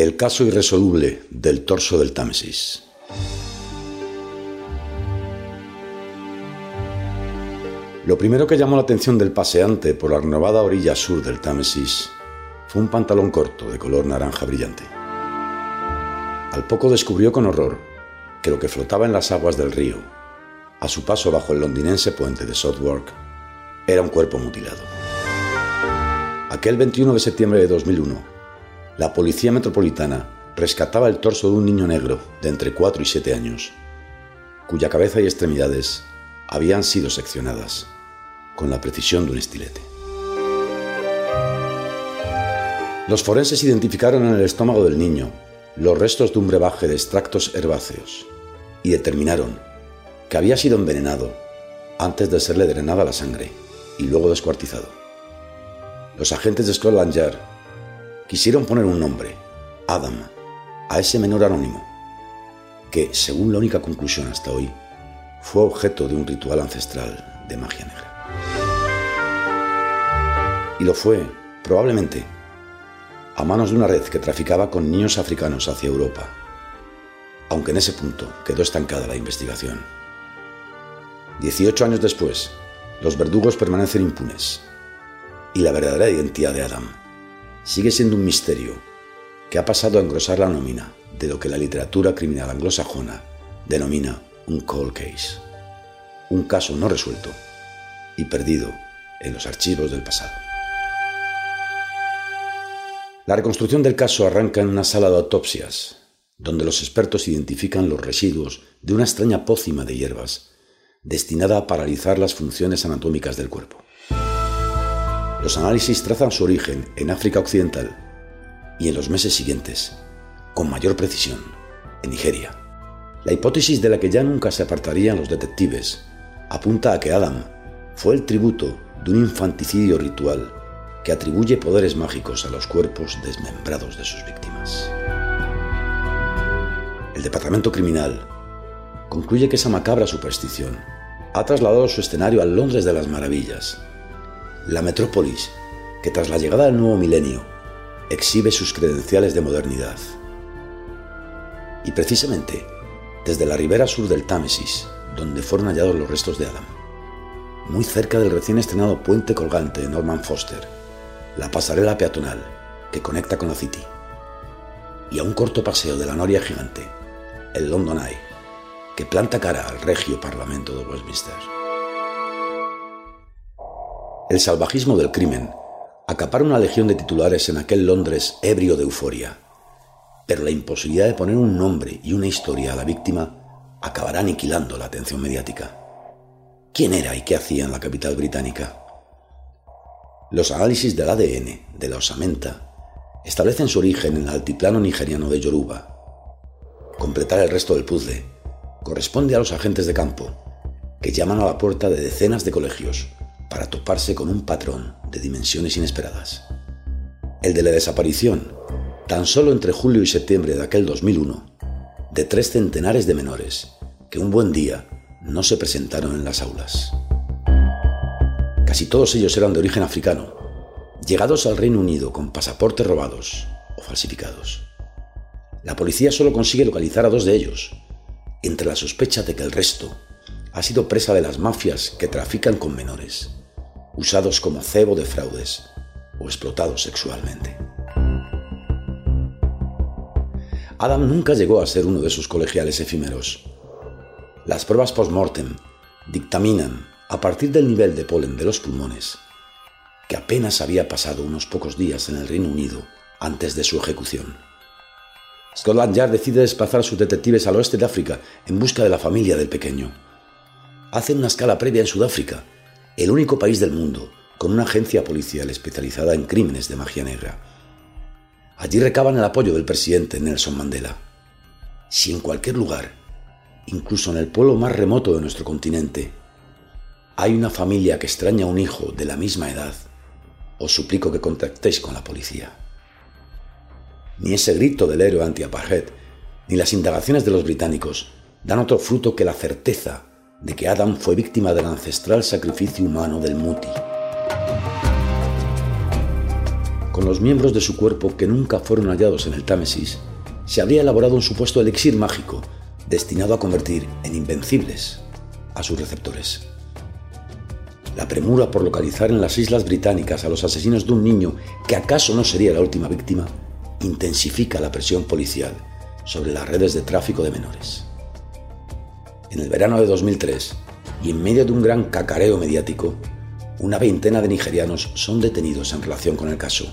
El caso irresoluble del torso del Támesis. Lo primero que llamó la atención del paseante por la renovada orilla sur del Támesis fue un pantalón corto de color naranja brillante. Al poco descubrió con horror que lo que flotaba en las aguas del río, a su paso bajo el londinense puente de Southwark, era un cuerpo mutilado. Aquel 21 de septiembre de 2001, la Policía Metropolitana rescataba el torso de un niño negro de entre 4 y 7 años, cuya cabeza y extremidades habían sido seccionadas con la precisión de un estilete. Los forenses identificaron en el estómago del niño los restos de un brebaje de extractos herbáceos y determinaron que había sido envenenado antes de serle drenada la sangre y luego descuartizado. Los agentes de Scotland Yard quisieron poner un nombre, Adam, a ese menor anónimo, que, según la única conclusión hasta hoy, fue objeto de un ritual ancestral de magia negra. Y lo fue, probablemente, a manos de una red que traficaba con niños africanos hacia Europa, aunque en ese punto quedó estancada la investigación. Dieciocho años después, los verdugos permanecen impunes y la verdadera identidad de Adam sigue siendo un misterio que ha pasado a engrosar la nómina de lo que la literatura criminal anglosajona denomina un cold case, un caso no resuelto y perdido en los archivos del pasado. La reconstrucción del caso arranca en una sala de autopsias, donde los expertos identifican los residuos de una extraña pócima de hierbas destinada a paralizar las funciones anatómicas del cuerpo. Los análisis trazan su origen en África Occidental y en los meses siguientes, con mayor precisión, en Nigeria. La hipótesis de la que ya nunca se apartarían los detectives apunta a que Adam fue el tributo de un infanticidio ritual que atribuye poderes mágicos a los cuerpos desmembrados de sus víctimas. El departamento criminal concluye que esa macabra superstición ha trasladado su escenario al Londres de las Maravillas, la metrópolis que tras la llegada del nuevo milenio exhibe sus credenciales de modernidad. Y precisamente desde la ribera sur del Támesis, donde fueron hallados los restos de Adam, muy cerca del recién estrenado puente colgante de Norman Foster, la pasarela peatonal que conecta con la City, y a un corto paseo de la noria gigante, el London Eye, que planta cara al regio Parlamento de Westminster. El salvajismo del crimen acapara una legión de titulares en aquel Londres ebrio de euforia, pero la imposibilidad de poner un nombre y una historia a la víctima acabará aniquilando la atención mediática. ¿Quién era y qué hacía en la capital británica? Los análisis del ADN de la osamenta establecen su origen en el altiplano nigeriano de Yoruba. Completar el resto del puzzle corresponde a los agentes de campo, que llaman a la puerta de decenas de colegios para toparse con un patrón de dimensiones inesperadas. El de la desaparición, tan solo entre julio y septiembre de aquel 2001, de tres centenares de menores que un buen día no se presentaron en las aulas. Casi todos ellos eran de origen africano, llegados al Reino Unido con pasaportes robados o falsificados. La policía solo consigue localizar a dos de ellos, entre la sospecha de que el resto ha sido presa de las mafias que trafican con menores usados como cebo de fraudes o explotados sexualmente. Adam nunca llegó a ser uno de sus colegiales efímeros. Las pruebas post-mortem dictaminan, a partir del nivel de polen de los pulmones, que apenas había pasado unos pocos días en el Reino Unido antes de su ejecución. Scotland Yard decide desplazar a sus detectives al oeste de África en busca de la familia del pequeño. Hacen una escala previa en Sudáfrica el único país del mundo con una agencia policial especializada en crímenes de magia negra. Allí recaban el apoyo del presidente Nelson Mandela. Si en cualquier lugar, incluso en el pueblo más remoto de nuestro continente, hay una familia que extraña a un hijo de la misma edad, os suplico que contactéis con la policía. Ni ese grito del héroe anti-apartheid, ni las indagaciones de los británicos dan otro fruto que la certeza de que Adam fue víctima del ancestral sacrificio humano del Muti. con los miembros de su cuerpo que nunca fueron hallados en el Támesis, se habría elaborado un supuesto elixir mágico destinado a convertir en invencibles a sus receptores. La premura por localizar en las Islas Británicas a los asesinos de un niño que acaso no sería la última víctima intensifica la presión policial sobre las redes de tráfico de menores. En el verano de 2003, y en medio de un gran cacareo mediático, una veintena de nigerianos son detenidos en relación con el caso.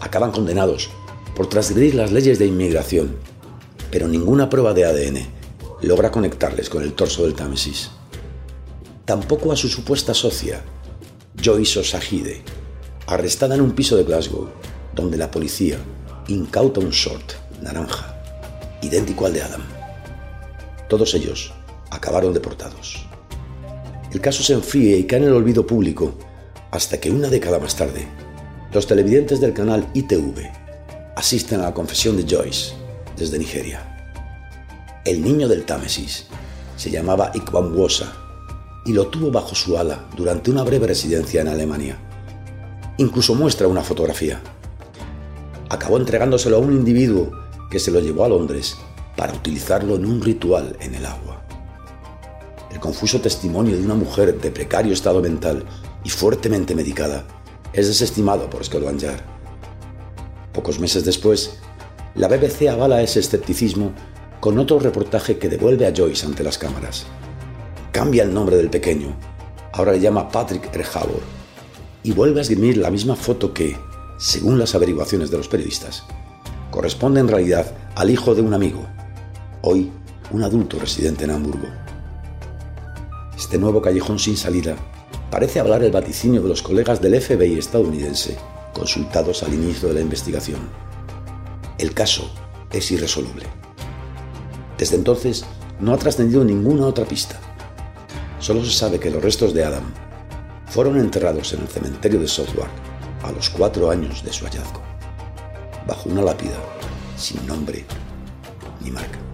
Acaban condenados por transgredir las leyes de inmigración, pero ninguna prueba de ADN logra conectarles con el torso del Támesis. Tampoco a su supuesta socia, Joyce Osahide, arrestada en un piso de Glasgow, donde la policía incauta un short naranja, idéntico al de Adam. Todos ellos acabaron deportados. El caso se enfríe y cae en el olvido público hasta que una década más tarde, los televidentes del canal ITV asisten a la confesión de Joyce desde Nigeria. El niño del Támesis se llamaba Ikwamwosa y lo tuvo bajo su ala durante una breve residencia en Alemania. Incluso muestra una fotografía. Acabó entregándoselo a un individuo que se lo llevó a Londres para utilizarlo en un ritual en el agua. El confuso testimonio de una mujer de precario estado mental y fuertemente medicada es desestimado por Scotland. Pocos meses después, la BBC avala ese escepticismo con otro reportaje que devuelve a Joyce ante las cámaras. Cambia el nombre del pequeño, ahora le llama Patrick Erhabor, y vuelve a esgrimir la misma foto que, según las averiguaciones de los periodistas, corresponde en realidad al hijo de un amigo, hoy un adulto residente en Hamburgo. Este nuevo callejón sin salida parece hablar el vaticinio de los colegas del FBI estadounidense consultados al inicio de la investigación. El caso es irresoluble. Desde entonces no ha trascendido ninguna otra pista. Solo se sabe que los restos de Adam fueron enterrados en el cementerio de Southwark a los cuatro años de su hallazgo, bajo una lápida sin nombre ni marca.